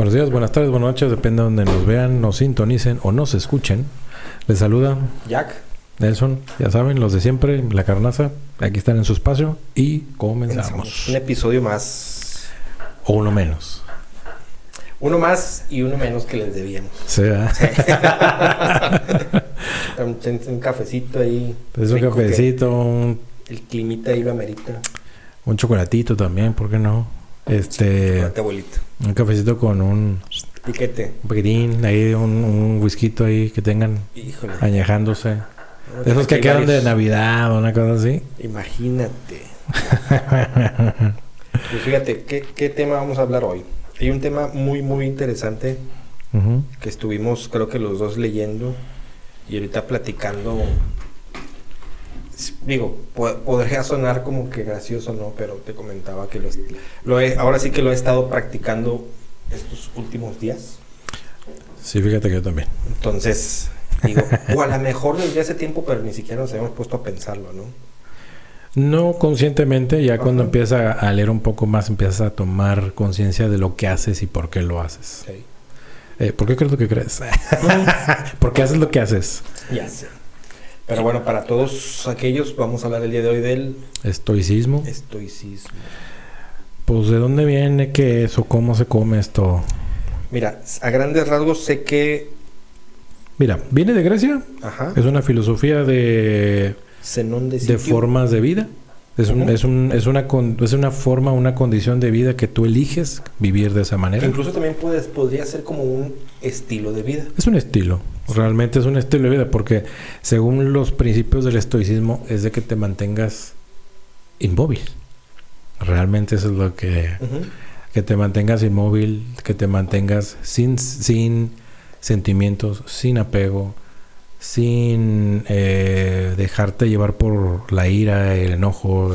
Buenos días, buenas tardes, buenas noches, depende de donde nos vean, nos sintonicen o nos escuchen. Les saluda Jack. Nelson, ya saben, los de siempre, la carnaza, aquí están en su espacio y comenzamos. Un episodio más. O uno menos. Uno más y uno menos que les debíamos. Sí, un, un cafecito ahí. Es un cafecito, un, El climita iba amerita. un chocolatito también, ¿por qué no? Este, Chocolate abuelito. un cafecito con un, Piquete. un paquetín, ahí un, un whisky ahí que tengan Híjole. añejándose. Vamos De esos que quedan de. Navidad o una cosa así. Imagínate. Pues fíjate, ¿qué, ¿qué tema vamos a hablar hoy? Hay un tema muy, muy interesante que estuvimos, creo que los dos leyendo y ahorita platicando. Digo, po- podría sonar como que gracioso, ¿no? Pero te comentaba que lo, lo he, ahora sí que lo he estado practicando estos últimos días. Sí, fíjate que yo también. Entonces, digo, o a lo mejor desde hace tiempo, pero ni siquiera nos habíamos puesto a pensarlo, ¿no? No conscientemente, ya cuando empiezas a leer un poco más, empiezas a tomar conciencia de lo que haces y por qué lo haces. Eh, ¿Por qué crees lo que crees? ¿Por qué haces lo que haces? Ya sé. Pero bueno, para todos aquellos, vamos a hablar el día de hoy del Estoicismo. estoicismo. Pues, ¿de dónde viene? ¿Qué es? ¿O cómo se come esto? Mira, a grandes rasgos sé que. Mira, viene de Grecia. Ajá. Es una filosofía de, Zenón de, de formas de vida. Es, un- es, un- es una, es una forma, una condición de vida que tú eliges vivir de esa manera. Incluso también puedes, podría ser como un estilo de vida. Es un estilo, realmente es un estilo de vida, porque según los principios del estoicismo es de que te mantengas inmóvil. Realmente eso es lo que, que te mantengas inmóvil, que te mantengas sin, sin sentimientos, sin apego, sin eh, dejarte llevar por la ira, el enojo.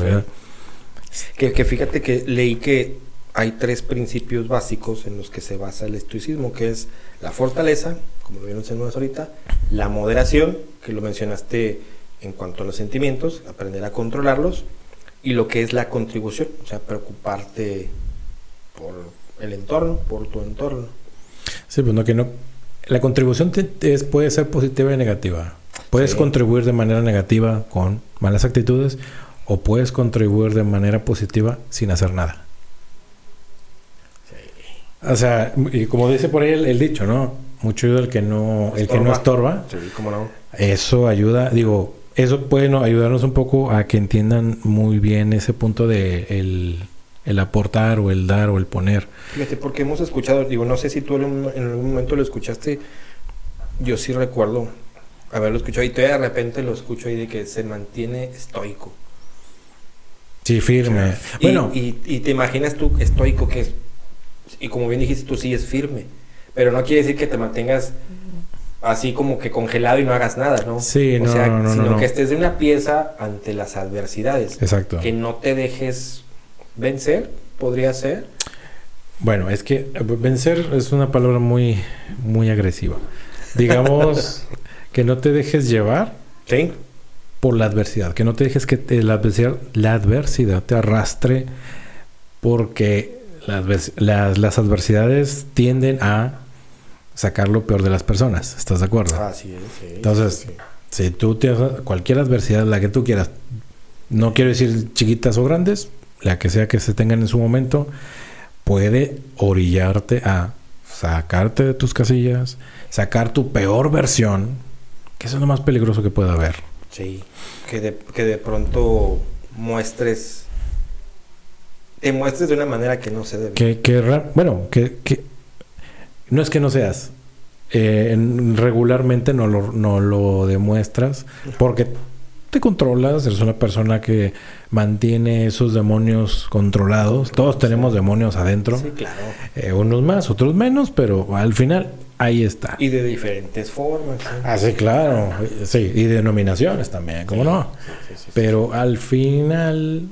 Que, que fíjate que leí que hay tres principios básicos en los que se basa el estoicismo, que es la fortaleza, como lo vieron ahorita, la moderación, que lo mencionaste en cuanto a los sentimientos, aprender a controlarlos, y lo que es la contribución, o sea, preocuparte por el entorno, por tu entorno. Sí, pues no que no. La contribución te- es- puede ser positiva y negativa. Puedes Sí. contribuir de manera negativa con malas actitudes o puedes contribuir de manera positiva sin hacer nada. O sea, y como dice por ahí el, el dicho, ¿no? Mucho ayuda el que no, el que no estorba. Sí, cómo no. Eso ayuda, digo, eso puede no- ayudarnos un poco a que entiendan muy bien ese punto de el, el aportar o el dar o el poner. Fíjate, porque hemos escuchado, digo, no sé si tú en, algún momento lo escuchaste, yo sí recuerdo haberlo escuchado y todavía de repente lo escucho ahí de que se mantiene estoico. Sí, firme. Y, Bueno, y, y te imaginas tú estoico que es, y como bien dijiste tú, sí es firme, pero no quiere decir que te mantengas así como que congelado y no hagas nada, ¿no? Sí, o no, sea, no, no, sino no. que estés de una pieza ante las adversidades, exacto. que no te dejes vencer, podría ser. Bueno, es que eh, vencer es una palabra muy, muy agresiva. Digamos que no te dejes llevar Sí. por la adversidad, que no te dejes que te- la, adversidad, la adversidad te arrastre porque las, las, las adversidades tienden a sacar lo peor de las personas. ¿Estás de acuerdo? Así es, sí, Entonces, sí, sí. Si tú tienes cualquier adversidad, la que tú quieras, no quiero decir chiquitas o grandes, la que sea que se tengan en su momento, puede orillarte a sacarte de tus casillas, sacar tu peor versión, que eso es lo más peligroso que puede haber. Sí, que de, que de pronto muestres, te muestres de una manera que no se debe. Que, bueno, que, que no es que no seas, eh, en- regularmente no lo, no lo demuestras porque te controlas, eres una persona que mantiene esos demonios controlados. Todos tenemos demonios adentro, Sí, claro. eh, unos más, otros menos, pero al final ahí está. Y de diferentes formas. ¿sí? Ah, sí, claro, sí, y denominaciones también, ¿cómo no? Sí, sí, sí. Pero al final,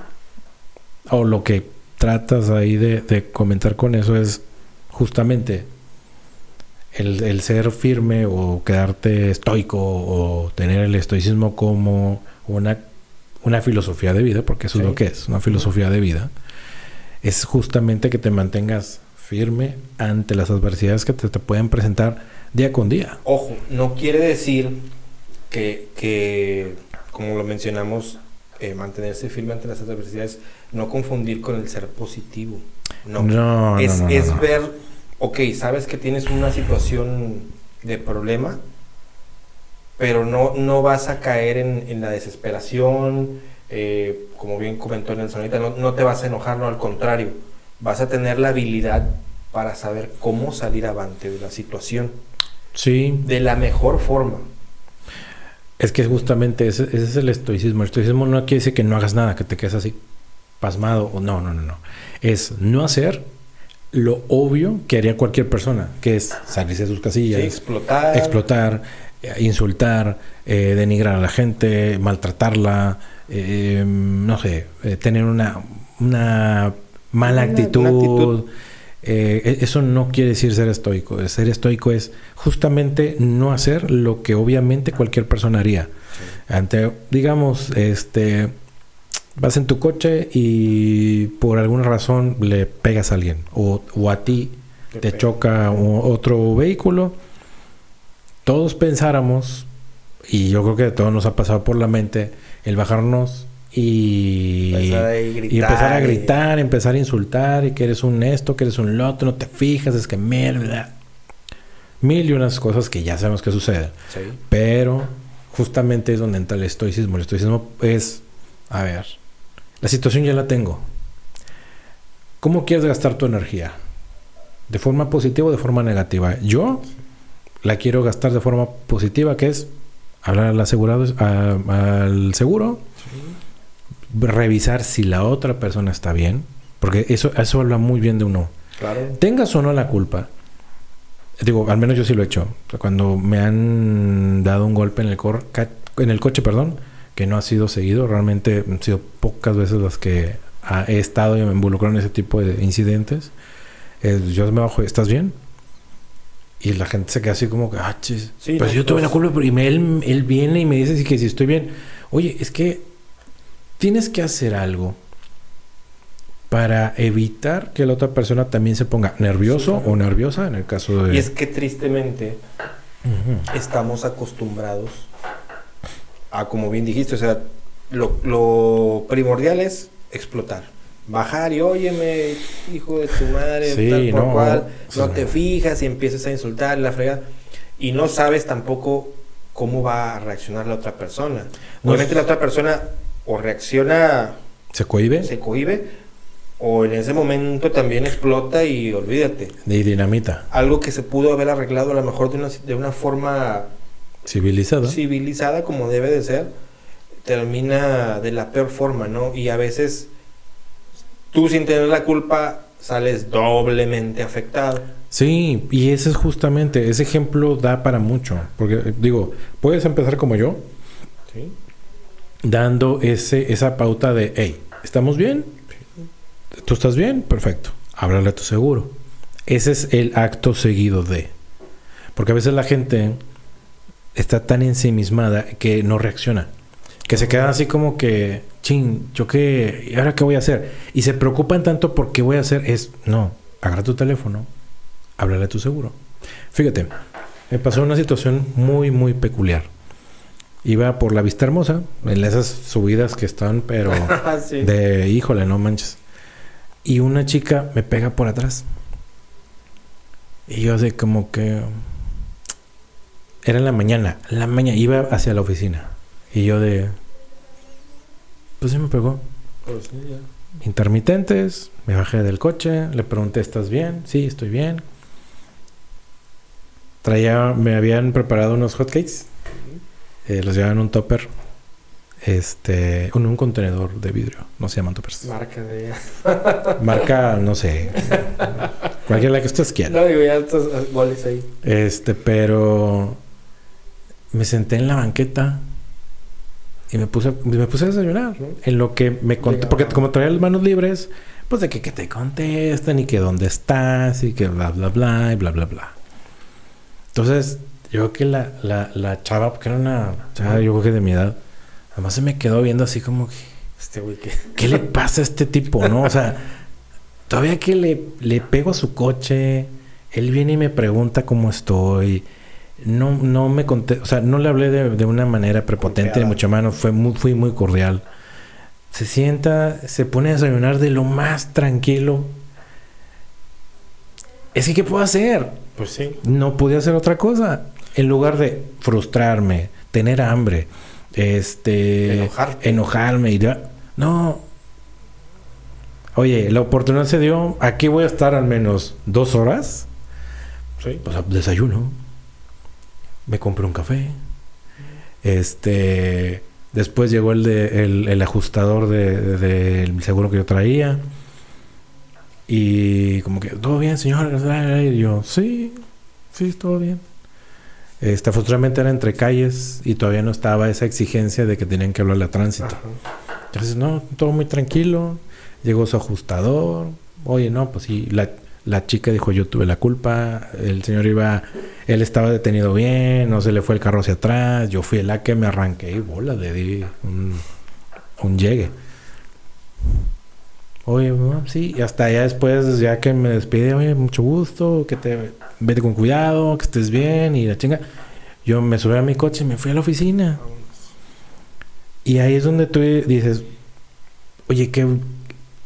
o lo que tratas ahí de, de comentar con eso es justamente el, el ser firme o quedarte estoico o tener el estoicismo como una, una filosofía de vida, porque eso es lo que es, una filosofía de vida, es justamente que te mantengas firme ante las adversidades que te, te pueden presentar día con día. Ojo, no quiere decir que, que como lo mencionamos, eh, mantenerse firme ante las adversidades, no confundir con el ser positivo. No, No, es, no, no, es ver, ok, sabes que tienes una situación de problema, pero no, no vas a caer en, en la desesperación, eh, como bien comentó Nelson ahorita, no, no te vas a enojar, no, al contrario, vas a tener la habilidad para saber cómo salir avante de la situación Sí, de la mejor forma. es que justamente ese, ese es el estoicismo. El estoicismo no quiere decir que no hagas nada, que te quedes así pasmado. o No, no, no, no. Es no hacer lo obvio que haría cualquier persona, que es salirse de sus casillas, Sí, explotar. explotar, insultar, eh, denigrar a la gente, maltratarla, eh, no sé, eh, tener una, una mala actitud. una actitud. Eh, e- eso no quiere decir ser estoico. Ser estoico es justamente no hacer lo que obviamente cualquier persona haría. Ante, digamos, este, vas en tu coche y por alguna razón le pegas a alguien o, o a ti Te choca otro vehículo, todos pensáramos, y yo creo que a todos nos ha pasado por la mente, el bajarnos y, Empezar a y gritar, empezar a y- gritar, empezar a insultar, y que eres un esto, que eres un lo otro, no te fijas, es que mierda. Mil y unas cosas que ya sabemos que suceden. Sí. Pero justamente es donde entra el estoicismo. El estoicismo es, a ver, la situación ya la tengo. ¿Cómo quieres gastar tu energía? ¿De forma positiva o de forma negativa? Yo la quiero gastar de forma positiva, que es hablar al asegurado, a- al seguro, revisar si la otra persona está bien, porque eso, eso habla muy bien de uno. Claro. Tengas o no la culpa. Digo, al menos yo sí lo he hecho. O sea, Cuando me han dado un golpe en el, cor- en el coche, perdón, que no ha sido seguido, realmente han sido pocas veces las que he estado y me involucro en ese tipo de incidentes. Eh, yo me bajo, ¿estás bien? Y la gente se queda así como que, ah, chis. Sí, pues no, yo tuve la culpa, pero y me- él, él viene y me dice sí, que si estoy bien. Oye, es que tienes que hacer algo para evitar que la otra persona también se ponga nervioso Sí, claro. o nerviosa en el caso de... Y es que tristemente estamos acostumbrados a, como bien dijiste, o sea, lo, lo primordial es explotar. Bajar y óyeme, hijo de tu madre, Sí, tal por no, cual, no te fijas y empiezas a insultar la frega y no sabes tampoco cómo va a reaccionar la otra persona. No Obviamente es- la otra persona o reacciona, ¿Se cohibe? se cohibe, o en ese momento también explota y olvídate. Y dinamita. Algo que se pudo haber arreglado a lo mejor de una, de una forma Civilizada. civilizada como debe de ser, termina de la peor forma, ¿no? Y a veces tú sin tener la culpa sales doblemente afectado. Sí, y ese es justamente, ese ejemplo da para mucho. Porque, eh, digo, puedes empezar como yo, ¿Sí? dando ese, esa pauta de, hey, ¿estamos bien? ¿Tú estás bien? Perfecto. Háblale a tu seguro. Ese es el acto seguido de. Porque a veces la gente está tan ensimismada que no reacciona. Que se quedan así como que, ching, yo qué, ¿y ahora qué voy a hacer? Y se preocupan tanto por qué voy a hacer. Es, no, agarra tu teléfono, háblale a tu seguro. Fíjate, me pasó una situación muy, muy peculiar. Iba por la Vista Hermosa, en esas subidas que están, pero Sí. de híjole, no manches. Y una chica me pega por atrás. Y yo así como que... Era en la mañana. En la mañana. Iba hacia la oficina. Y yo de... Pues sí me pegó. Pues sí, ya. Intermitentes. Me bajé del coche. Le pregunté, ¿estás bien? Sí, estoy bien. Traía... Me habían preparado unos hotcakes. Eh, los llevaban en un topper. Este... En un contenedor de vidrio. No se llaman toppers. Marca de... Marca, no sé. Cualquiera la que ustedes quieran. No, digo, ya estos eh, goles ahí. Este, pero me senté en la banqueta y me puse, me puse a desayunar. En lo que me conté, porque como traía las manos libres, pues de que, que te contestan y que dónde estás y que bla, bla, bla y bla, bla, bla. Entonces, yo creo que la, la, la chava, porque era una chava, yo creo que de mi edad, además se me quedó viendo así como que, Este güey que... ¿qué le pasa a este tipo, no? O sea, Todavía que le, le pego a su coche, él viene y me pregunta cómo estoy. No, no me conté, o sea, no le hablé de, de una manera prepotente, ni mucho menos, fue muy, fui muy cordial. Se sienta, se pone a desayunar de lo más tranquilo. Es que, ¿qué puedo hacer? Pues sí. No podía hacer otra cosa. En lugar de frustrarme, tener hambre, este, Enojarte. enojarme y ya. No. Oye, la oportunidad se dio. Aquí voy a estar al menos dos horas. Sí. Sea, desayuno. Me compré un café. Este. Después llegó el de el, el ajustador de- de- del seguro que yo traía. Y como que, ¿todo bien, señor? Y yo, sí, sí, todo bien. Este, afortunadamente era entre calles y todavía no estaba esa exigencia de que tenían que hablarle a tránsito. Ajá. Entonces, no, todo muy tranquilo. Llegó su ajustador. Oye, no, pues sí, la, la chica dijo, yo tuve la culpa. El señor iba, él estaba detenido bien, no se le fue el carro hacia atrás. Yo fui la que me arranqué y bola, le di un, un llegue. Oye, sí, y hasta ya después, ya que me despide, oye, mucho gusto, que te vete con cuidado, que estés bien y la chinga. Yo me subí a mi coche y me fui a la oficina. Y ahí es donde tú dices, oye, que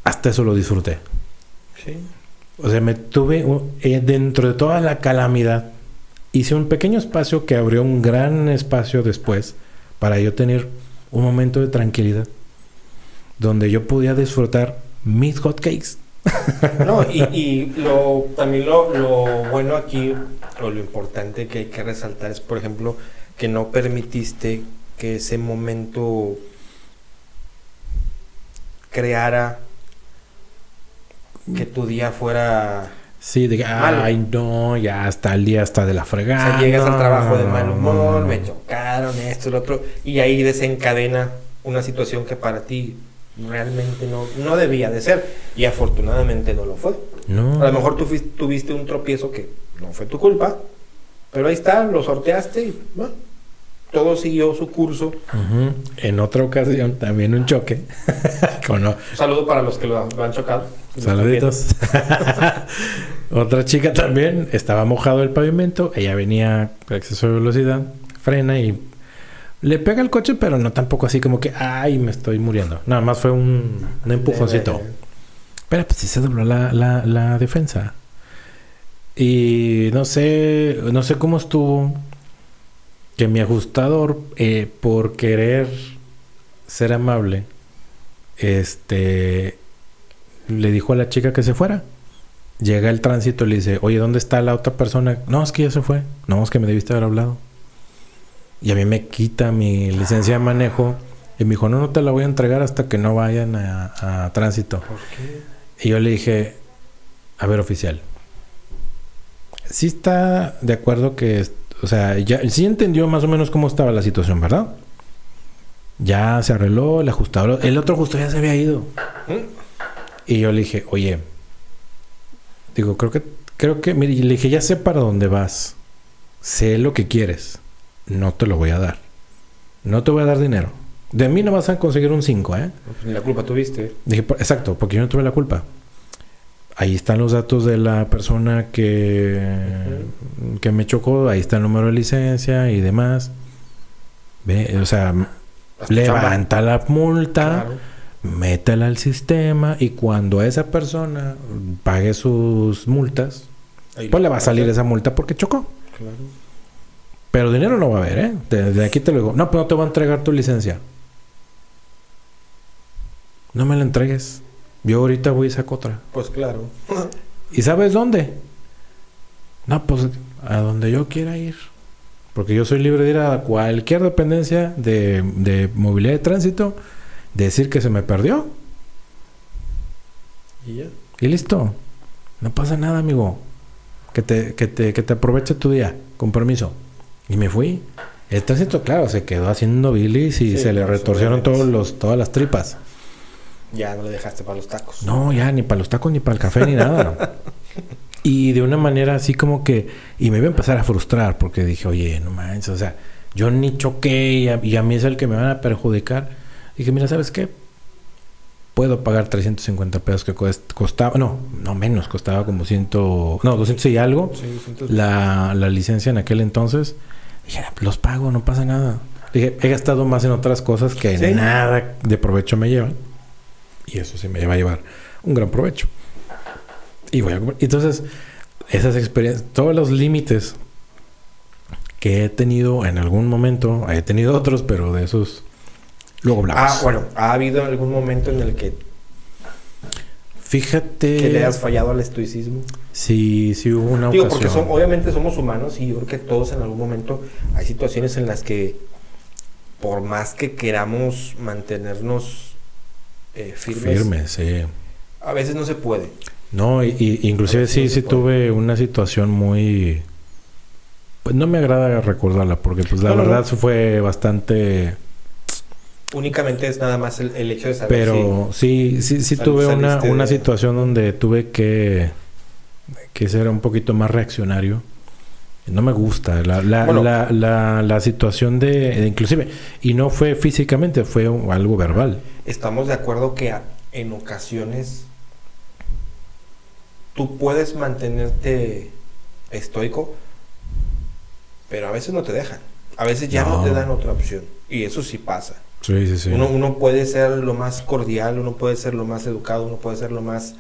hasta eso lo disfruté. Sí. O sea, me tuve eh, dentro de toda la calamidad, hice un pequeño espacio que abrió un gran espacio después para yo tener un momento de tranquilidad donde yo podía disfrutar mis hotcakes. No, y, y lo, también lo, lo bueno aquí, o lo importante que hay que resaltar es, por ejemplo, que no permitiste que ese momento creara que tu día fuera... Sí, de Malo. ay, no, ya hasta el día está de la O fregada. sea, llegas al trabajo de mal humor, me chocaron, esto, lo otro, y ahí desencadena una situación que para ti realmente no, no debía de ser, y afortunadamente no lo fue. No. A lo mejor tú tuviste un tropiezo que no fue tu culpa, pero ahí está, lo sorteaste y bueno, todo siguió su curso. Ujú. En otra ocasión, también un choque. Con o- Un saludo para los que lo han chocado. Saluditos. Otra chica también estaba mojado el pavimento. Ella venía por exceso de velocidad, frena y le pega el coche, pero no tampoco así como que, ay, me estoy muriendo. Nada más fue un, un empujoncito. Leve. Pero pues sí se dobló la, la, la defensa. Y no sé, no sé cómo estuvo que mi ajustador, eh, por querer ser amable, este, le dijo a la chica que se fuera. Llega el tránsito y le dice, oye, ¿dónde está la otra persona? No, es que ya se fue. No, es que me debiste haber hablado. Y a mí me quita mi licencia de manejo. Y me dijo, no, no te la voy a entregar hasta que no vayan a, a tránsito. ¿Por qué? Y yo le dije, a ver, oficial. Sí está de acuerdo que, o sea, ya sí entendió más o menos cómo estaba la situación, ¿verdad? Ya se arregló el ajustador. El otro justo ya se había ido. ¿Mm? Y yo le dije, oye, digo, creo que, creo que, mire, y le dije, ya sé para dónde vas. Sé lo que quieres. No te lo voy a dar. No te voy a dar dinero. De mí no vas a conseguir un 5, ¿eh? Pues ni la culpa tuviste. Dije, "Por- exacto, porque yo no tuve la culpa. Ahí están los datos de la persona que, que me chocó, ahí está el número de licencia y demás. Ve, o sea, levanta la multa. Claro. Métela al sistema y cuando esa persona pague sus multas, Ahí pues le va a salir esa multa porque chocó. Claro. Pero dinero no va a haber, ¿eh? Desde aquí te lo digo. No, pues no te va a entregar tu licencia. No me la entregues. Yo ahorita voy y saco otra. Pues claro. ¿Y sabes dónde? No, pues a donde yo quiera ir. Porque yo soy libre de ir a cualquier dependencia de, de movilidad de tránsito, decir que se me perdió y ya. y listo. No pasa nada, amigo. Que te, que te, que te aproveche tu día, con permiso. Y me fui. El tránsito, claro, se quedó haciendo bilis y Sí, se le retorcieron todos los, todas las tripas. Ya no le dejaste para los tacos. No, ya, ni para los tacos, ni para el café, ni nada. Y de una manera así como que... Y me iba a empezar a frustrar porque dije, oye, no manches, o sea, yo ni choqué y a, y a mí es el que me van a perjudicar. Dije, mira, ¿sabes qué? puedo pagar 350 pesos que costaba, no, no menos, costaba como 100, no, 200 y algo Sí, la, la licencia en aquel entonces. Dije, "Ah, los pago, no pasa nada. Dije, he gastado más en otras cosas que Sí. nada de provecho me llevan. Y eso sí me va a llevar un gran provecho. Y voy a. Entonces, esas experiencias, todos los límites que he tenido en algún momento, he tenido otros, pero de esos luego hablamos. Ah, bueno, ¿ha habido algún momento en el que, Fíjate. que le has fallado al estoicismo? Sí, sí hubo una Digo, ocasión. porque son- obviamente somos humanos y yo creo que todos en algún momento hay situaciones en las que por más que queramos mantenernos eh, firmes, Firme, sí. a veces no se puede. No, y, y- inclusive sí, no sí puede. tuve una situación muy... Pues no me agrada recordarla porque pues la no, verdad no. fue bastante... Únicamente es nada más el, el hecho de saber Pero sí, sí, sí Sal- tuve una, una de- situación donde tuve que, que ser un poquito más reaccionario. No me gusta la, la, Bueno. la, la, la situación de, de inclusive, y no fue físicamente, fue un- algo verbal. si estamos de acuerdo que a- en ocasiones tú puedes mantenerte estoico, pero a veces no te dejan. A veces ya no, No. te dan otra opción. Y eso sí pasa. Sí, sí, sí. Uno, uno puede ser lo más cordial, uno puede ser lo más educado, uno puede ser lo más...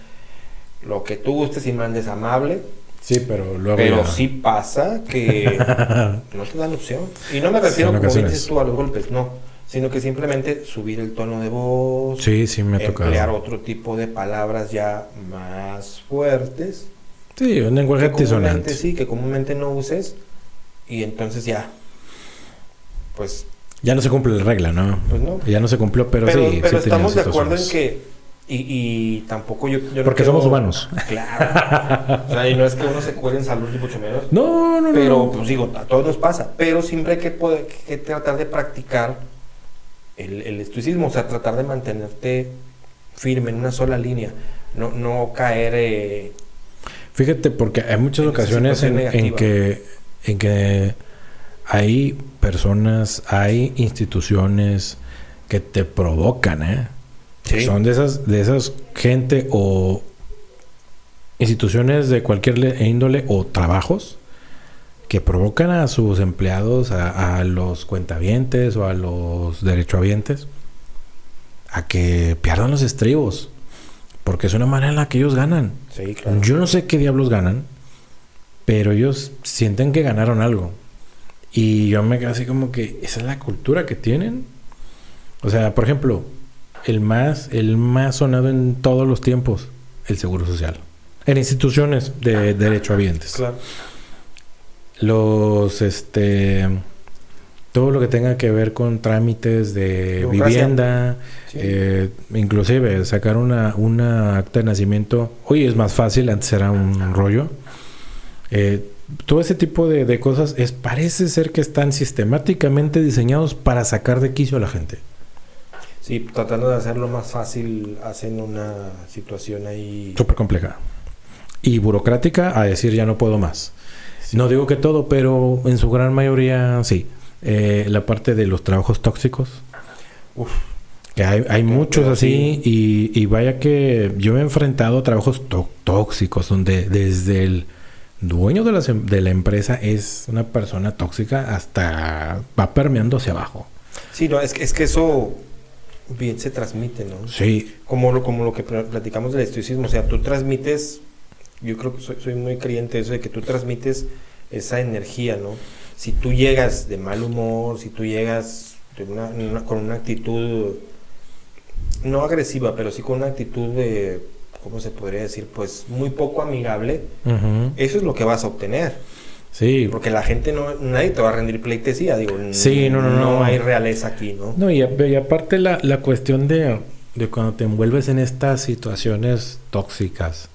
Lo que tú gustes y mandes amable, sí, pero luego... pero ya- sí pasa que no te dan opción. Y no me refiero, como dices tú, a los golpes, no. Sino que simplemente subir el tono de voz, Sí, sí me ha tocado. emplear otro tipo de palabras ya más fuertes. Sí, un lenguaje antisonante. sí, que comúnmente no uses. Y entonces ya, pues, Ya no se cumple la regla, ¿no? pues no. Ya no se cumplió, pero, Pero, sí. pero sí estamos de acuerdo en que... Y, y tampoco yo... yo no Porque quiero- somos humanos. Claro. o sea, y no es que uno se cuele en salud, ni mucho menos. No, no, no. Pero, no. pues digo, a todos nos pasa. Pero siempre hay que, poder- que tratar de practicar el, el estoicismo, o sea, tratar de mantenerte firme en una sola línea. No, no caer... eh, Fíjate, porque hay muchas En ocasiones en que, en que hay personas, hay instituciones que te provocan, ¿eh? Sí. Son de esas, de esas gente o instituciones de cualquier le- índole o trabajos que provocan a sus empleados, a, a los cuentavientes o a los derechohabientes, a que pierdan los estribos. Porque es una manera en la que ellos ganan. Sí, claro. Yo no sé qué diablos ganan, pero ellos sienten que ganaron algo. Y yo me quedo así como que esa es la cultura que tienen. O sea, por ejemplo, el más, el más sonado en todos los tiempos, el seguro social. En instituciones de derechohabientes. Claro. Los, este, todo lo que tenga que ver con trámites de vivienda, Sí. eh, inclusive sacar una, una acta de nacimiento, hoy es más fácil, antes era un rollo. Eh, todo ese tipo de, de cosas es, parece ser que están sistemáticamente diseñados para sacar de quicio a la gente. Sí, tratando de hacerlo más fácil, hacen una situación ahí... Súper compleja. Y burocrática a decir ya no puedo más. No digo que todo, pero en su gran mayoría sí. Eh, la parte de los trabajos tóxicos. Uf. Que hay, hay muchos así sí. y, y vaya que yo me he enfrentado a trabajos tó- tóxicos donde desde el dueño de la, de la empresa es una persona tóxica hasta va permeando hacia abajo. Sí, no, es que, es que eso bien se transmite, ¿no? Sí, Como lo, como lo que pl- platicamos del estoicismo, o sea, tú transmites, yo creo que soy, soy muy creyente de eso, de que tú transmites esa energía, ¿no? Si tú llegas de mal humor, si tú llegas de una- una- con una actitud, no agresiva, pero sí con una actitud de, ¿cómo se podría decir? Pues muy poco amigable, ujú, eso es lo que vas a obtener. sí. Porque la gente no, nadie te va a rendir pleitesía, digo, Sí, no, no, no. hay realeza aquí, ¿no? No, y, y aparte la, la cuestión de, de cuando te envuelves en estas situaciones tóxicas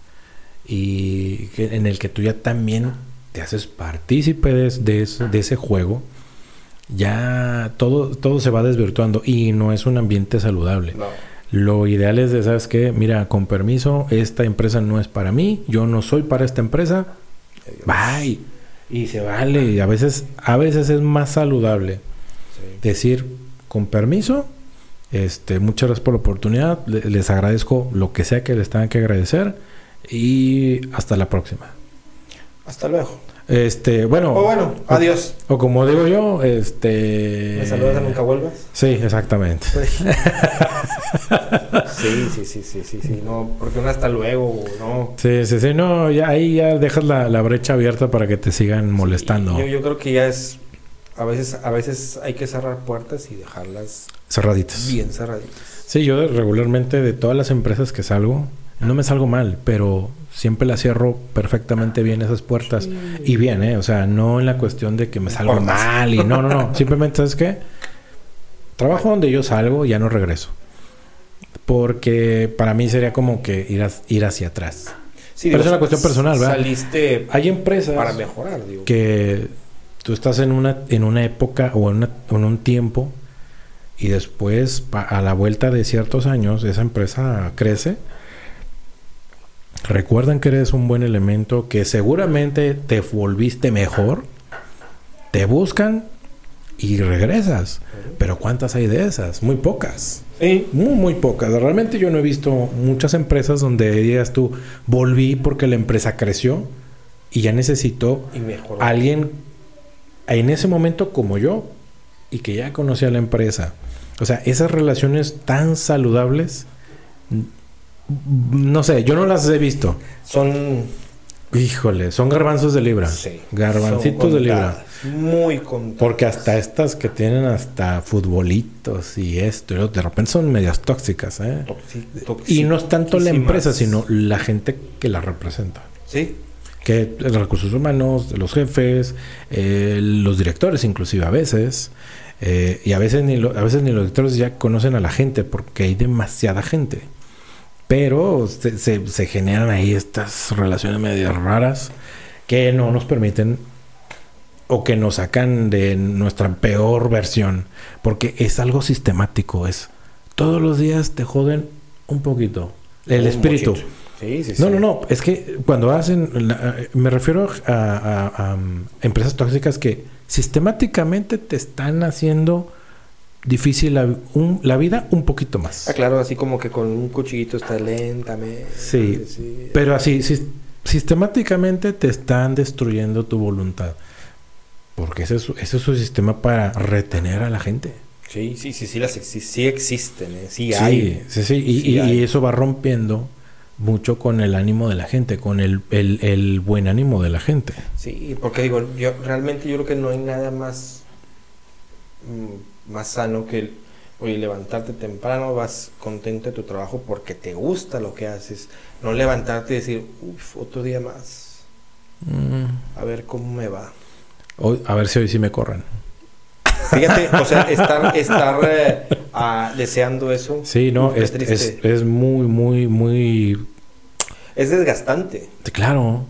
y que- en el que tú ya también te haces partícipe de, de ese, de ese juego, ya todo, todo se va desvirtuando y no es un ambiente saludable. No. Lo ideal es de, ¿sabes qué? Mira, con permiso, esta empresa no es para mí, yo no soy para esta empresa, bye. Y se vale, y a veces, a veces es más saludable Sí. decir, con permiso, Este, muchas gracias por la oportunidad. Le- Les agradezco lo que sea que les tengan que agradecer. Y hasta la próxima. Hasta luego. Este, bueno. O bueno, adiós. O como digo yo, este. ¿Me saludas a nunca vuelvas? Sí, exactamente. Sí, sí, sí, sí, sí, sí. No, porque un hasta luego, no. Sí, sí, sí. No, ya ahí ya dejas la, la brecha abierta para que te sigan molestando. Yo, yo creo que ya es. A veces, a veces hay que cerrar puertas y dejarlas Cerraditas. bien cerraditas. Sí, yo regularmente de todas las empresas que salgo, no me salgo mal, pero siempre las cierro perfectamente bien esas puertas. Y bien, ¿eh? O sea, no en la cuestión de que me salgo Portas. mal y no, no, no. Simplemente, ¿sabes qué? Trabajo donde yo salgo, ya no regreso. Porque para mí sería como que ir, a- ir hacia atrás. Sí, Pero digo, es una cuestión personal, ¿verdad? Saliste Hay empresas para mejorar, digo. que tú estás en una, en una época o en, una- en un tiempo y después pa- a la vuelta de ciertos años esa empresa crece. Recuerdan que eres un buen elemento, que seguramente te volviste mejor, te buscan y regresas. Pero ¿cuántas hay de esas? Muy pocas. Sí. Muy, muy pocas. Realmente yo no he visto muchas empresas donde digas tú, volví porque la empresa creció y ya necesitó mejoró. alguien en ese momento como yo y que ya conocía la empresa. O sea, esas relaciones tan saludables, no sé, yo no las he visto. Son. Híjole, son garbanzos de libra. Sí. Garbancitos de libra. Muy contadas. Porque hasta estas que tienen hasta futbolitos y esto, y lo- de repente son medias tóxicas, ¿eh? Y no es tanto la empresa, sino la gente que la representa. Sí. Que los recursos humanos, los jefes, eh, los directores inclusive a veces. eh, y a veces, ni lo- a veces ni los directores ya conocen a la gente porque hay demasiada gente. Pero se, se- se generan ahí estas relaciones medias raras que no nos permiten o que nos sacan de nuestra peor versión. Porque es algo sistemático, es todos los días te joden un poquito. El Un espíritu. Sí, sí, sí. No, no, no. Es que cuando hacen. la- me refiero a, a- a, empresas tóxicas que sistemáticamente te están haciendo difícil la, un- la vida un poquito más. Ah, claro, así como que con un cuchillito está lentamente. Sí. Pero así, sis- sistemáticamente te están destruyendo tu voluntad. Porque ese es, su- ese es su sistema para retener a la gente. Sí, sí, sí, sí, las sí existen, ¿eh? Sí, Sí, hay. sí, sí. Y, Sí y- hay. y eso va rompiendo mucho con el ánimo de la gente, con el, el- el buen ánimo de la gente. Sí, porque digo, yo realmente yo creo que no hay nada más mm, más sano que el, oye, levantarte temprano, vas contento de tu trabajo porque te gusta lo que haces, no levantarte y decir, uff, otro día más, Mm. a ver cómo me va. Hoy- a ver si hoy sí me corren. Fíjate, o sea, estar, estar eh, ah, deseando eso. Sí, no, es, es, es muy, muy, muy... Es desgastante. Claro,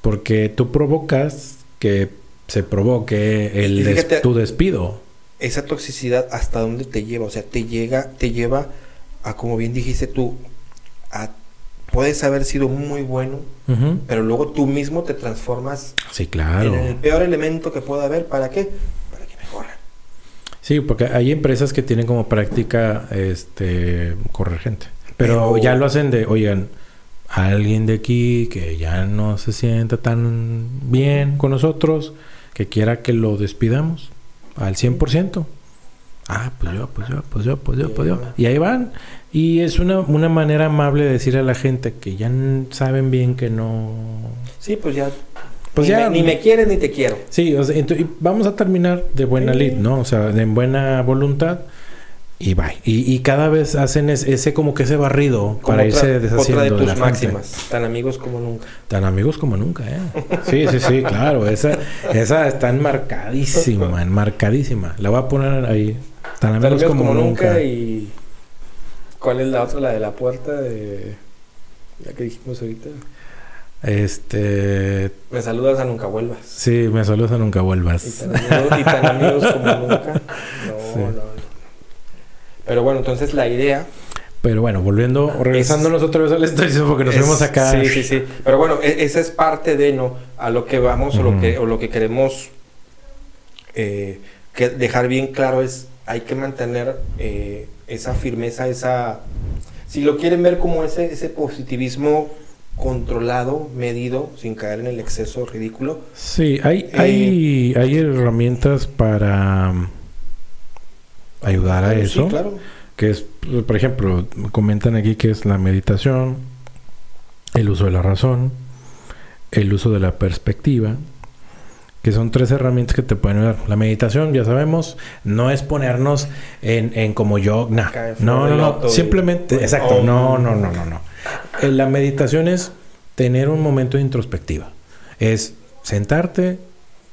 porque tú provocas que se provoque el des- tu despido. Esa toxicidad, ¿hasta dónde te lleva? O sea, te llega, te lleva a, como bien dijiste tú, a, puedes haber sido muy bueno, pero luego tú mismo te transformas Sí, claro. en el peor elemento que pueda haber. ¿Para qué? Para que mejoren. Sí, porque hay empresas que tienen como práctica este correr gente. Pero, Pero- ya lo hacen de, oigan, alguien de aquí que ya no se sienta tan bien con nosotros, que quiera que lo despidamos al 100%. Ah, pues yo, pues yo, pues yo, pues yo, pues yo. Y ahí van. Y es una, una manera amable de decirle a la gente que ya saben bien que no... Sí, pues ya. Pues ni, ya- me, ni me quieres ni te quiero. Sí, o sea, vamos a terminar de buena lid, ¿no? O sea, de buena voluntad y bye. Y, y cada vez hacen es- ese como que ese barrido Como para irse deshaciendo otra de de tus gente. máximas. Tan amigos como nunca. Tan amigos como nunca, ¿eh? Sí, sí, sí, claro. Esa, esa está enmarcadísima, enmarcadísima. La voy a poner ahí. Tan Tan amigos, como, nunca. y. ¿Cuál es la otra? La de la puerta de. La que dijimos ahorita. Este... Me saludas a nunca vuelvas. Sí, me saludas a nunca Y vuelvas. tan amigos, y tan amigos como nunca. No, Sí. no, no. Pero bueno, entonces la idea. Pero bueno, volviendo, regresándonos otra vez al estoicismo porque nos es- vemos acá. Sí, sí, sí. Pero bueno, e- esa es parte de no a lo que vamos o, lo que, o lo que queremos eh, que dejar bien claro es hay que mantener eh, esa firmeza, esa... Si lo quieren ver como ese, ese positivismo controlado, medido, sin caer en el exceso ridículo. Sí, hay, hay, hay herramientas para ayudar a eso. Sí, claro. Que es, por ejemplo, comentan aquí que es la meditación, el uso de la razón, el uso de la perspectiva, que son tres herramientas que te pueden ayudar. La meditación, ya sabemos, no es ponernos en, en como yo, nah. No, no, no, y- simplemente, Pues, exacto, oh. no, no, no, no, no. Eh, La meditación es tener un momento de introspectiva, es sentarte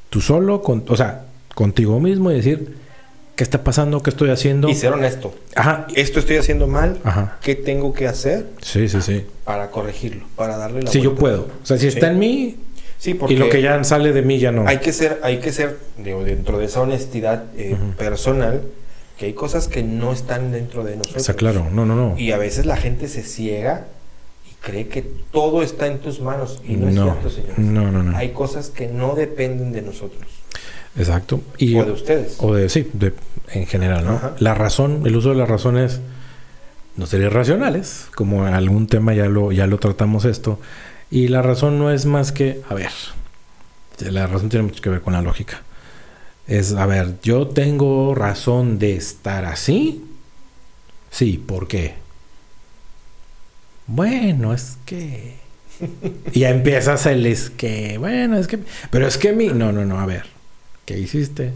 tú solo, con, o sea, contigo mismo y decir, ¿qué está pasando? ¿Qué estoy haciendo? Y ser honesto. Ajá, Esto estoy haciendo mal. ajá. ¿Qué tengo que hacer Sí, sí, sí. para corregirlo? Para darle la Si yo vuelta? puedo. O sea, si está Sí. en mí Sí, porque y lo que ya sale de mí ya no. hay que ser, hay que ser, digo, dentro de esa honestidad eh, personal, que hay cosas que no están dentro de nosotros. Está claro. No, no, no. Y a veces la gente se ciega y cree que todo está en tus manos. Y no, es no, cierto, señores. no, no, no. Hay cosas que no dependen de nosotros. Exacto. Y, o de ustedes. o de- sí, de, en general, ¿no? Ajá. La razón, el uso de las razones no ser irracionales, como en algún tema ya lo, ya lo tratamos esto. Y la razón no es más que, a ver, la razón tiene mucho que ver con la lógica. Es, a ver, yo tengo razón de estar así. Sí, ¿por qué? Bueno, es que... Y ya empiezas el es que, bueno, es que... Pero es que mi... No, no, no, a ver. ¿Qué hiciste?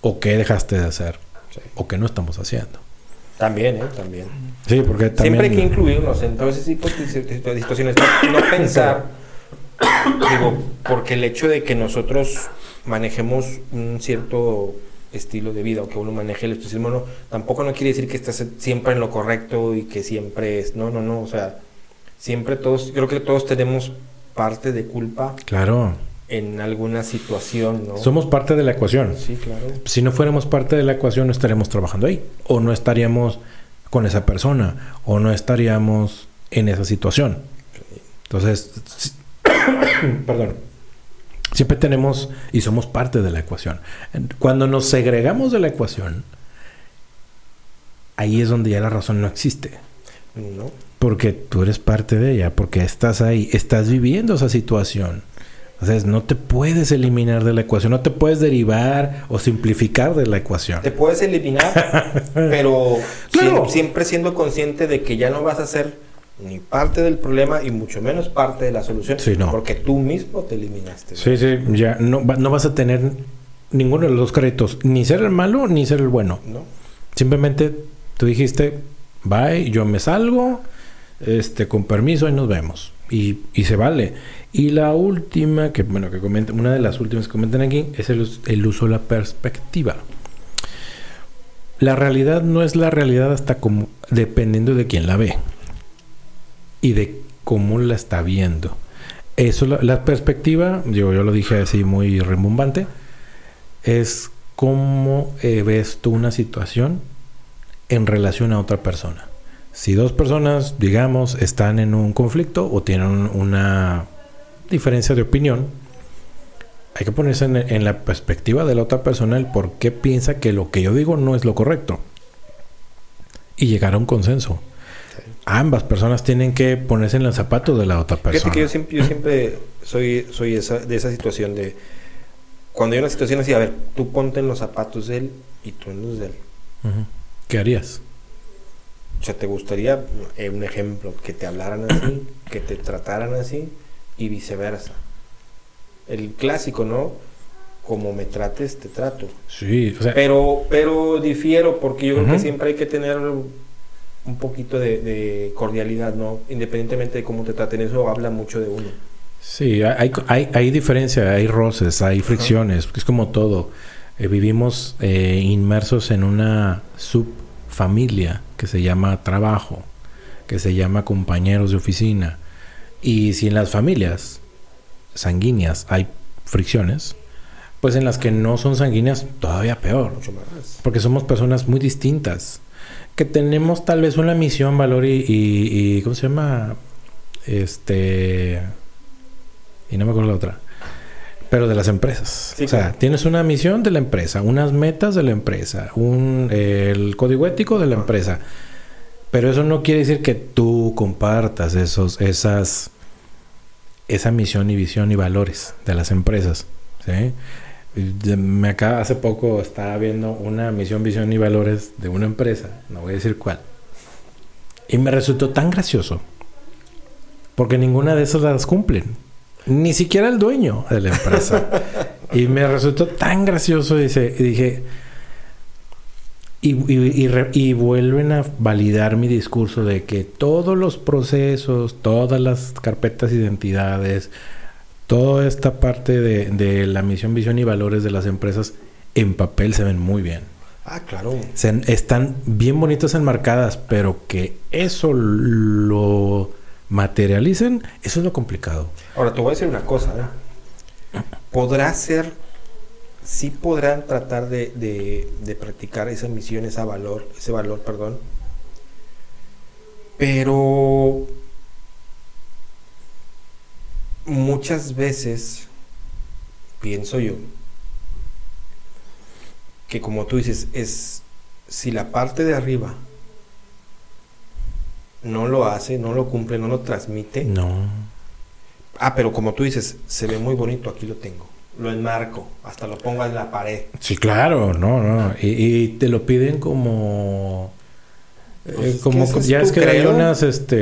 ¿O qué dejaste de hacer? Sí. ¿O qué no estamos haciendo? También, ¿eh? También. Sí, porque también... Siempre hay que incluirnos en todo ese tipo de situ- de situaciones. No, pensar, digo, porque el hecho de que nosotros manejemos un cierto estilo de vida o que uno maneje el estoicismo, no, tampoco no quiere decir que estés siempre en lo correcto y que siempre es. No, no, no. O sea, siempre todos, creo que todos tenemos parte de culpa Claro. En alguna situación, ¿no? Somos parte de la ecuación. Sí, claro. Si no fuéramos parte de la ecuación, no estaríamos trabajando ahí. O no estaríamos con esa persona. O no estaríamos en esa situación. Entonces, si- perdón. Siempre tenemos y somos parte de la ecuación. Cuando nos segregamos de la ecuación, ahí es donde ya la razón no existe. ¿No? Porque tú eres parte de ella, porque estás ahí, estás viviendo esa situación. Entonces, no te puedes eliminar de la ecuación, no te puedes derivar o simplificar de la ecuación. Te puedes eliminar, pero Claro. siem- siempre siendo consciente de que ya no vas a ser ni parte del problema y mucho menos parte de la solución, Sí, no. porque tú mismo te eliminaste. Sí, sí, ya no vas a tener ninguno de los dos créditos, ni ser el malo ni ser el bueno. ¿No? Simplemente tú dijiste, bye, yo me salgo, este, con permiso y nos vemos. Y, y se vale. Y la última, que bueno, que comenta, una de las últimas que comentan aquí, es el, us- el uso de la perspectiva. La realidad no es la realidad hasta como dependiendo de quién la ve y de cómo la está viendo. Eso, la, la perspectiva, yo, yo lo dije así muy rembombante, es cómo eh, ves tú una situación en relación a otra persona. Si dos personas, digamos, están en un conflicto o tienen una diferencia de opinión, hay que ponerse en, en la perspectiva de la otra persona el por qué piensa que lo que yo digo no es lo correcto. Y llegar a un consenso. Ambas personas tienen que ponerse en los zapatos de la otra Fíjate persona. que yo siempre, yo siempre soy, soy esa, de esa situación de cuando hay una situación así, a ver, tú ponte en los zapatos de él y tú en los de él. ¿Qué harías? O sea, ¿te gustaría, eh, un ejemplo, que te hablaran así, que te trataran así y viceversa? El clásico, ¿no? Como me trates, te trato. Sí, o sea, Pero, pero difiero porque yo creo que siempre hay que tener un poquito de, de cordialidad, ¿no? Independientemente de cómo te traten, eso habla mucho de uno. Sí, hay, hay, hay diferencia, hay roces, hay fricciones, es como todo. Eh, vivimos eh, inmersos en una subfamilia que se llama trabajo, que se llama compañeros de oficina. Y si en las familias sanguíneas hay fricciones, pues en las que no son sanguíneas todavía peor. Mucho más. Porque somos personas muy distintas. Que tenemos tal vez una misión, valor y, y- y- ¿cómo se llama? Este... Y no me acuerdo la otra. Pero de las empresas. Sí, o sea, claro. tienes una misión de la empresa, unas metas de la empresa, un, el código ético de la empresa. Pero eso no quiere decir que tú compartas esos, esas, esa misión y visión y valores de las empresas. ¿sí? Me acaba, hace poco estaba viendo una misión, visión y valores de una empresa, no voy a decir cuál. Y me resultó tan gracioso. Porque ninguna de esas las cumplen. Ni siquiera el dueño de la empresa. y me resultó tan gracioso. Dice, y dije. Y, y- y re- y vuelven a validar mi discurso de que todos los procesos, todas las carpetas de identidades, toda esta parte de, de la misión, visión y valores de las empresas en papel se ven muy bien. Ah, claro. Se- están bien bonitas enmarcadas, pero que eso lo materialicen, eso es lo complicado. Ahora te voy a decir una cosa. ¿eh? Podrá ser, sí podrán tratar de, de- de practicar esa misión, ese valor, ese valor, perdón. Pero muchas veces pienso yo que como tú dices, es si la parte de arriba no lo hace, no lo cumple, no lo transmite. No. Ah, pero como tú dices, se ve muy bonito, aquí lo tengo. Lo enmarco, hasta lo pongo en la pared. Sí, claro, no, no. Y, y te lo piden como. eh, Pues es como es ya es que hay unas este,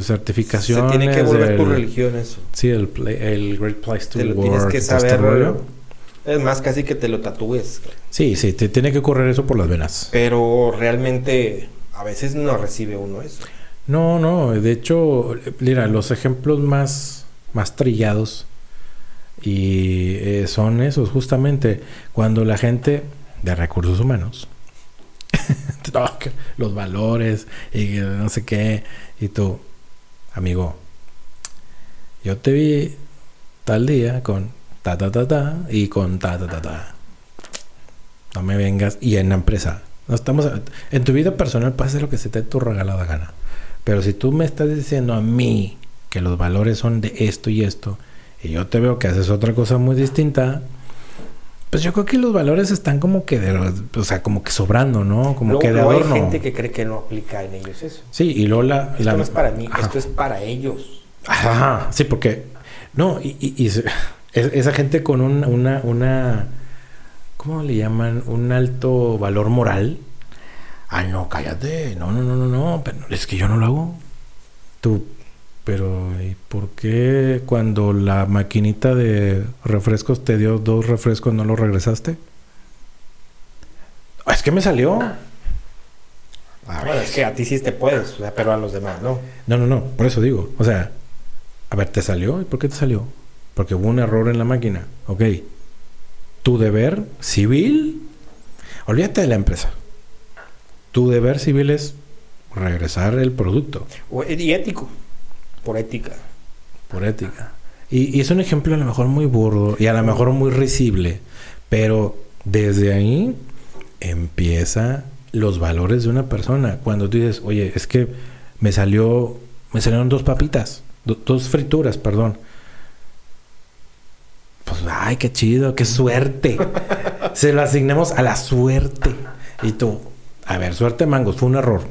Se certificaciones. tiene que volver tu religión eso. Sí, el, pla- el Great Place to Te lo tienes que este saber. Es más, casi que te lo tatúes. Sí, sí, te tiene que correr eso por las venas. Pero realmente a veces no recibe uno eso. No, no, de hecho, mira, los ejemplos más, más trillados y eh, son esos, justamente, cuando la gente de recursos humanos, los valores y no sé qué, y tú, amigo, yo te vi tal día con ta ta ta ta y con ta ta ta ta. No me vengas y en la empresa. No estamos en tu vida personal hacer lo que se te tu regalada gana. Pero si tú me estás diciendo a mí que los valores son de esto y esto, y yo te veo que haces otra cosa muy distinta, pues yo creo que los valores están como que de, o sea, como que sobrando, ¿no? Como Luego, que de luego hay adorno. gente que cree que no aplica en ellos eso. Sí, y luego la, Esto la- no es para mí, Ajá. esto es para ellos. Ajá, sí, porque no, y, y- y se- es- esa gente con un- una, una, ¿cómo le llaman? Un alto valor moral. Ah, no, cállate, no, no, no, no, no, pero es que yo no lo hago. Tú, pero ¿y por qué cuando la maquinita de refrescos te dio dos refrescos no lo regresaste? "Ah, Es que me salió. Ah, bueno, es que a ti sí te puedes, o sea, pero a los demás no. No, no, no, por eso digo. O sea, a ver, ¿te salió? ¿Y por qué te salió? Porque hubo un error en la máquina. Ok. Tu deber civil, olvídate de la empresa. Tu deber civil es regresar el producto O- Y ético, por ética. por ética. Y, y es un ejemplo a lo mejor muy burdo y a lo mejor muy risible, pero desde ahí empieza los valores de una persona. Cuando tú dices, oye, es que me salió, me salieron dos papitas, do- dos frituras, perdón. Pues, ay, qué chido, qué suerte. Se lo asignamos a la suerte. Y tú, a ver, suerte mangos, fue un error.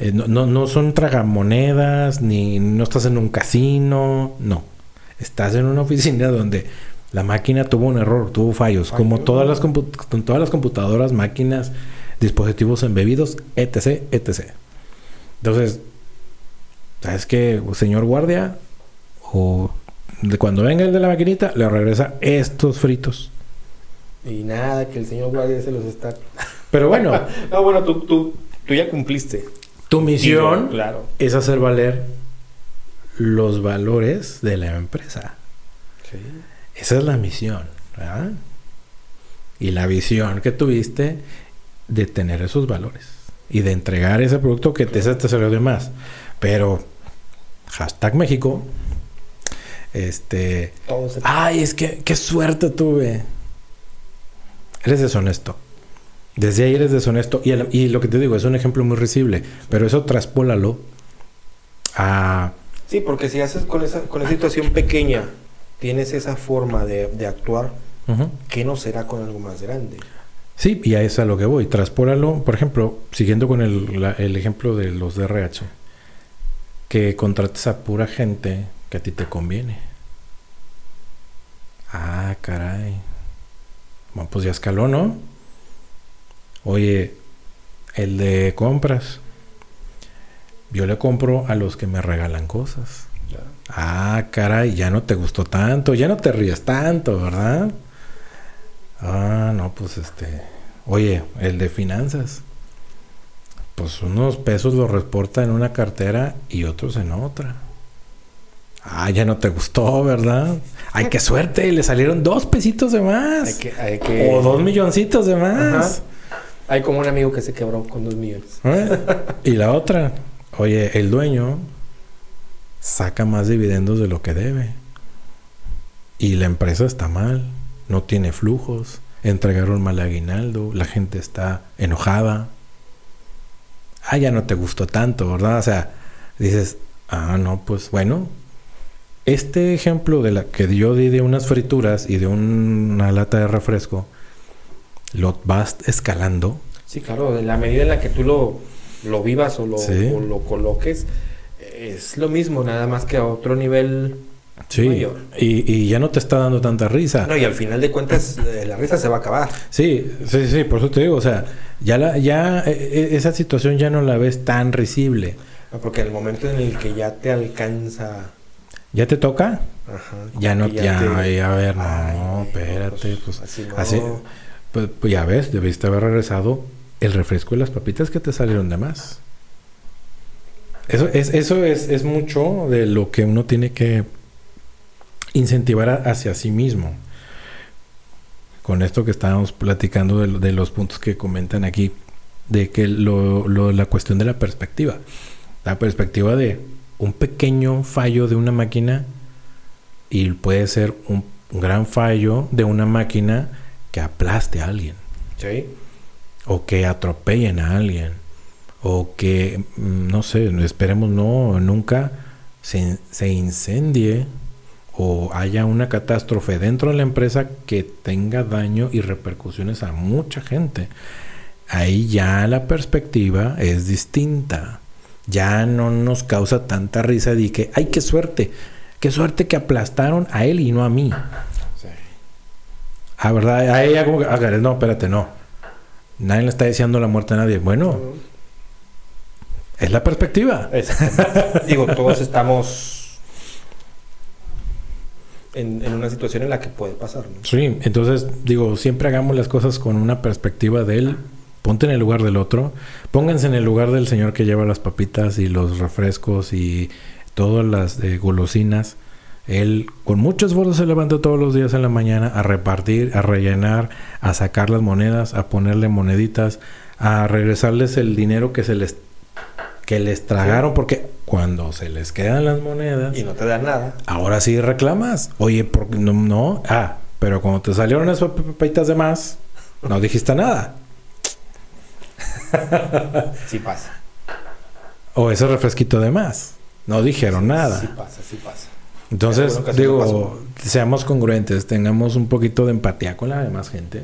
Eh, no, no, no son tragamonedas, ni no estás en un casino, no. Estás en una oficina donde la máquina tuvo un error, tuvo fallos, como todas las, con todas las computadoras, máquinas, dispositivos embebidos, etc, etc. Entonces, ¿sabes qué, señor guardia? O de cuando venga el de la maquinita, le regresa estos fritos. Y nada, que el señor guardia se los está... Pero bueno, no, bueno, tú, tú, tú ya cumpliste. Tu misión claro. es hacer valer los valores de la empresa. Sí. Esa es la misión, ¿verdad? Y la visión que tuviste de tener esos valores y de entregar ese producto que te, salió de más. Pero, hashtag México, este, ay, es que, qué suerte tuve. Eres deshonesto. Desde ahí eres deshonesto. Y, el- y lo que te digo es un ejemplo muy risible, pero eso traspólalo a Sí, porque si haces con esa, con esa situación pequeña tienes esa forma de, de actuar. ¿qué no será con algo más grande? Sí, y a eso es a lo que voy. Transpóralo, por ejemplo, siguiendo con el, la- el ejemplo de los de RH, que contrates a pura gente que a ti te conviene. Ah, caray. Bueno, pues ya escaló, ¿no? Oye, el de compras. Yo le compro a los que me regalan cosas. Ah, caray, ya no te gustó tanto, ya no te ríes tanto, ¿verdad? Ah, no, pues este. Oye, el de finanzas. Pues unos pesos los reporta en una cartera y otros en otra. Ah, ya no te gustó, ¿verdad? Ay, qué suerte, le salieron dos pesitos de más. Hay que, hay que... O dos milloncitos de más. Ajá. Hay como un amigo que se quebró con dos millones. ¿Eh? Y la otra, oye, el dueño saca más dividendos de lo que debe. Y la empresa está mal, no tiene flujos, entregaron mal aguinaldo, la gente está enojada. Ah, ya no te gustó tanto, ¿verdad? O sea, dices, ah, no, pues bueno. Este ejemplo de la que yo di de unas frituras y de una lata de refresco, lo vas escalando Sí, claro, en la medida en la que tú lo, lo vivas o lo, Sí. o lo coloques, es lo mismo, nada más que a otro nivel Sí, mayor. y, y ya no te está dando tanta risa. No, y al final de cuentas eh, la risa se va a acabar. Sí, sí, sí, por eso te digo, o sea, ya la, ya eh, eh, esa situación ya no la ves tan risible. No, porque en el momento en el que ya te alcanza... ¿Ya te toca? Ajá, Ya no, ya, te- a ver, no, Ay, no, güey, espérate, pues, así no. así, pues, pues ya ves, debiste haber regresado el refresco y las papitas que te salieron de más. Eso es, eso es, es mucho de lo que uno tiene que incentivar hacia sí mismo. Con esto que estábamos platicando de, lo- de los puntos que comentan aquí, de que lo, lo- la cuestión de la perspectiva. La perspectiva de un pequeño fallo de una máquina y puede ser un gran fallo de una máquina que aplaste a alguien Sí. o que atropellen a alguien o que mm, no sé, esperemos no nunca se, se incendie o haya una catástrofe dentro de la empresa que tenga daño y repercusiones a mucha gente. Ahí ya la perspectiva es distinta. Ya no nos causa tanta risa de que, ay, qué suerte, qué suerte que aplastaron a él y no a mí. Ah, ¿verdad? A ella como que, ah, no, espérate, no. Nadie le está deseando la muerte a nadie. Bueno, es la perspectiva. Digo, todos estamos en, en una situación en la que puede pasar, ¿no? Sí, entonces digo, siempre hagamos las cosas con una perspectiva de él. Ponte en el lugar del otro. Pónganse en el lugar del señor que lleva las papitas y los refrescos y todas las eh, golosinas. Él con mucho esfuerzo se levanta todos los días en la mañana a repartir, a rellenar, a sacar las monedas, a ponerle moneditas, a regresarles el dinero que se les que les tragaron porque cuando se les quedan las monedas Y no te dan nada. Ahora sí reclamas. Oye, ¿por qué no, no? Ah, pero cuando te salieron esas papitas de más, no dijiste nada. Sí pasa. O ese refresquito de más. No dijeron nada. Sí pasa, sí pasa. Entonces, bueno, digo, seamos congruentes, tengamos un poquito de empatía con la demás gente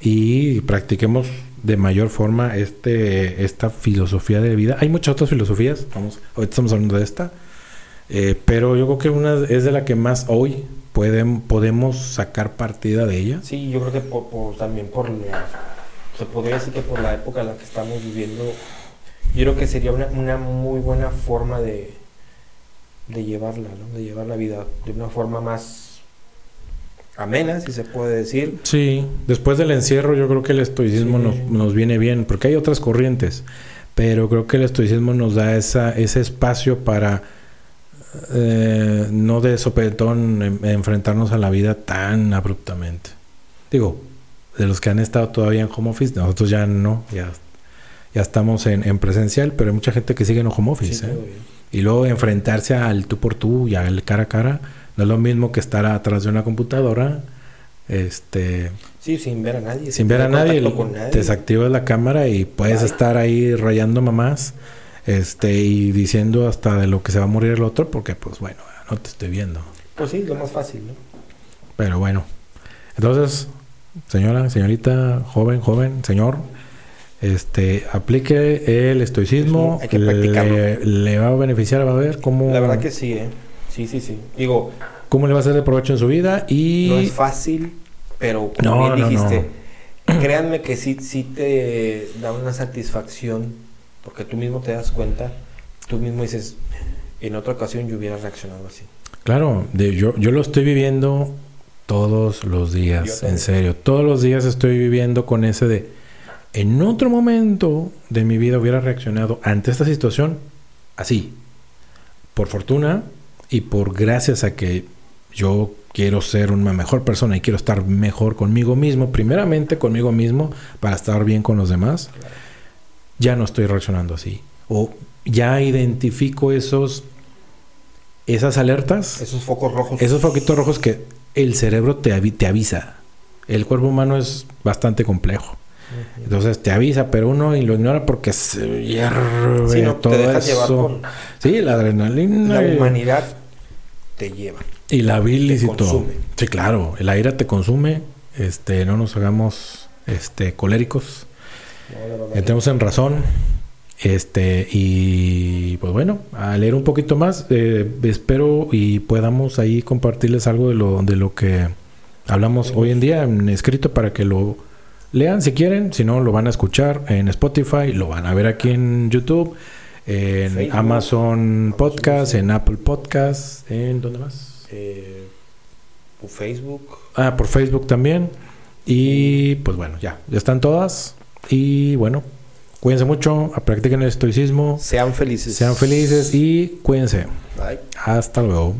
y practiquemos de mayor forma este esta filosofía de vida. Hay muchas otras filosofías, vamos, ahorita estamos hablando de esta, eh, pero yo creo que una es de la que más hoy pueden, podemos sacar partida de ella. Sí, yo creo que por, por- también por la, se podría decir que por la época en la que estamos viviendo, yo creo que sería una, una muy buena forma de, de llevarla, ¿no? De llevar la vida de una forma más amena, si se puede decir. Sí, después del encierro yo creo que el estoicismo Sí. nos, nos viene bien, porque hay otras corrientes, pero creo que el estoicismo nos da esa, ese espacio para eh, no de sopetón em- enfrentarnos a la vida tan abruptamente. Digo, de los que han estado todavía en home office, nosotros ya no, ya, ya estamos en, en presencial, pero hay mucha gente que sigue en home office. Sí, ¿eh? Y luego enfrentarse al tú por tú y al cara a cara, no es lo mismo que estar atrás de una computadora, este, Sí, sin ver a nadie. sin ver a nadie, nadie. desactivas la cámara y puedes estar ahí rayando mamás, este, y diciendo hasta de lo que se va a morir el otro, porque pues bueno, no te estoy viendo. Pues sí, lo más fácil, ¿no? Pero bueno. Entonces, señora, señorita, joven, joven, señor, este, aplique el estoicismo. hay que practicarlo. le, le va a beneficiar, va a ver cómo, La verdad que sí, ¿eh? Sí, sí, sí. Digo, cómo le va a hacer de provecho en su vida y... no es fácil, pero como No, bien no, dijiste, créanme que sí, sí te da una satisfacción, porque tú mismo te das cuenta, tú mismo dices, en otra ocasión yo hubiera reaccionado así. Claro, de- yo, yo lo estoy viviendo todos los días, en serio. Todos los días estoy viviendo con ese de, en otro momento de mi vida hubiera reaccionado ante esta situación así. Por fortuna y por gracias a que yo quiero ser una mejor persona y quiero estar mejor conmigo mismo, primeramente conmigo mismo, para estar bien con los demás, ya no estoy reaccionando así. O ya identifico esos, esas alertas Esos focos rojos. esos foquitos rojos que el cerebro te, avi- te avisa. El cuerpo humano es bastante complejo. Entonces te avisa, pero uno y lo ignora porque se hierve Sí, no, te todo dejas llevar eso. con Sí, la adrenalina la humanidad te lleva. y la bilis y todo. Sí, claro, el aire te consume. Este, no nos hagamos este coléricos. No, la. Entremos en razón. Este, y pues bueno, a leer un poquito más. eh, espero y podamos ahí compartirles algo de lo, de lo que hablamos hoy en día en escrito para que lo lean si quieren. Si no, lo van a escuchar en Spotify, lo van a ver aquí en YouTube, en Facebook, Amazon Podcast, en Apple Podcast, en ¿dónde más? Eh, por Facebook. Ah, por Facebook también. Y pues bueno, ya, ya están todas. Y bueno, cuídense mucho, practiquen el estoicismo, Sean felices. sean felices y cuídense. Bye. Hasta luego.